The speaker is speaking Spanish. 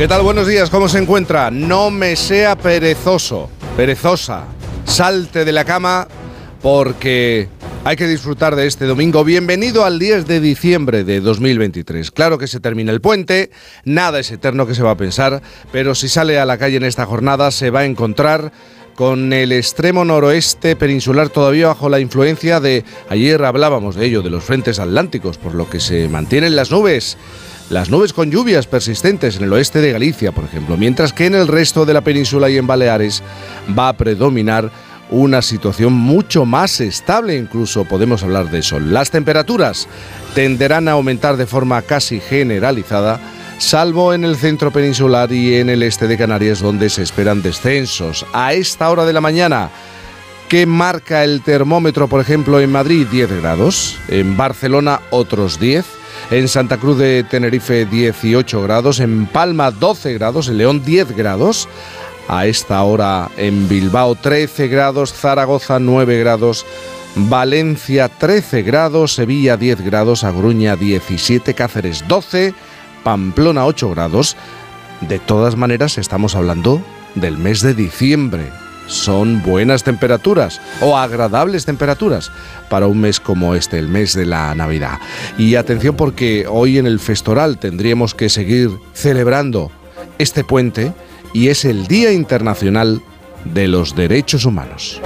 ¿Qué tal? Buenos días, ¿cómo se encuentra? No me sea perezoso, perezosa. Salte de la cama porque hay que disfrutar de este domingo. Bienvenido al 10 de diciembre de 2023. Claro que se termina el puente, nada es eterno que se va a pensar, pero si sale a la calle en esta jornada se va a encontrar con el extremo noroeste peninsular todavía bajo la influencia de, ayer hablábamos de ello, de los frentes atlánticos, por lo que se mantienen las nubes las nubes con lluvias persistentes en el oeste de Galicia, por ejemplo, mientras que en el resto de la península y en Baleares va a predominar una situación mucho más estable, incluso podemos hablar de eso. Las temperaturas tenderán a aumentar de forma casi generalizada, salvo en el centro peninsular y en el este de Canarias, donde se esperan descensos. A esta hora de la mañana, ¿qué marca el termómetro, por ejemplo, en Madrid? 10 grados, en Barcelona otros 10 en Santa Cruz de Tenerife 18 grados, en Palma 12 grados, en León 10 grados, a esta hora en Bilbao 13 grados, Zaragoza 9 grados, Valencia 13 grados, Sevilla 10 grados, Agruña 17, Cáceres 12, Pamplona 8 grados. De todas maneras estamos hablando del mes de diciembre son buenas temperaturas o agradables temperaturas para un mes como este, el mes de la Navidad. Y atención porque hoy en el Festoral tendríamos que seguir celebrando este puente y es el Día Internacional de los Derechos Humanos.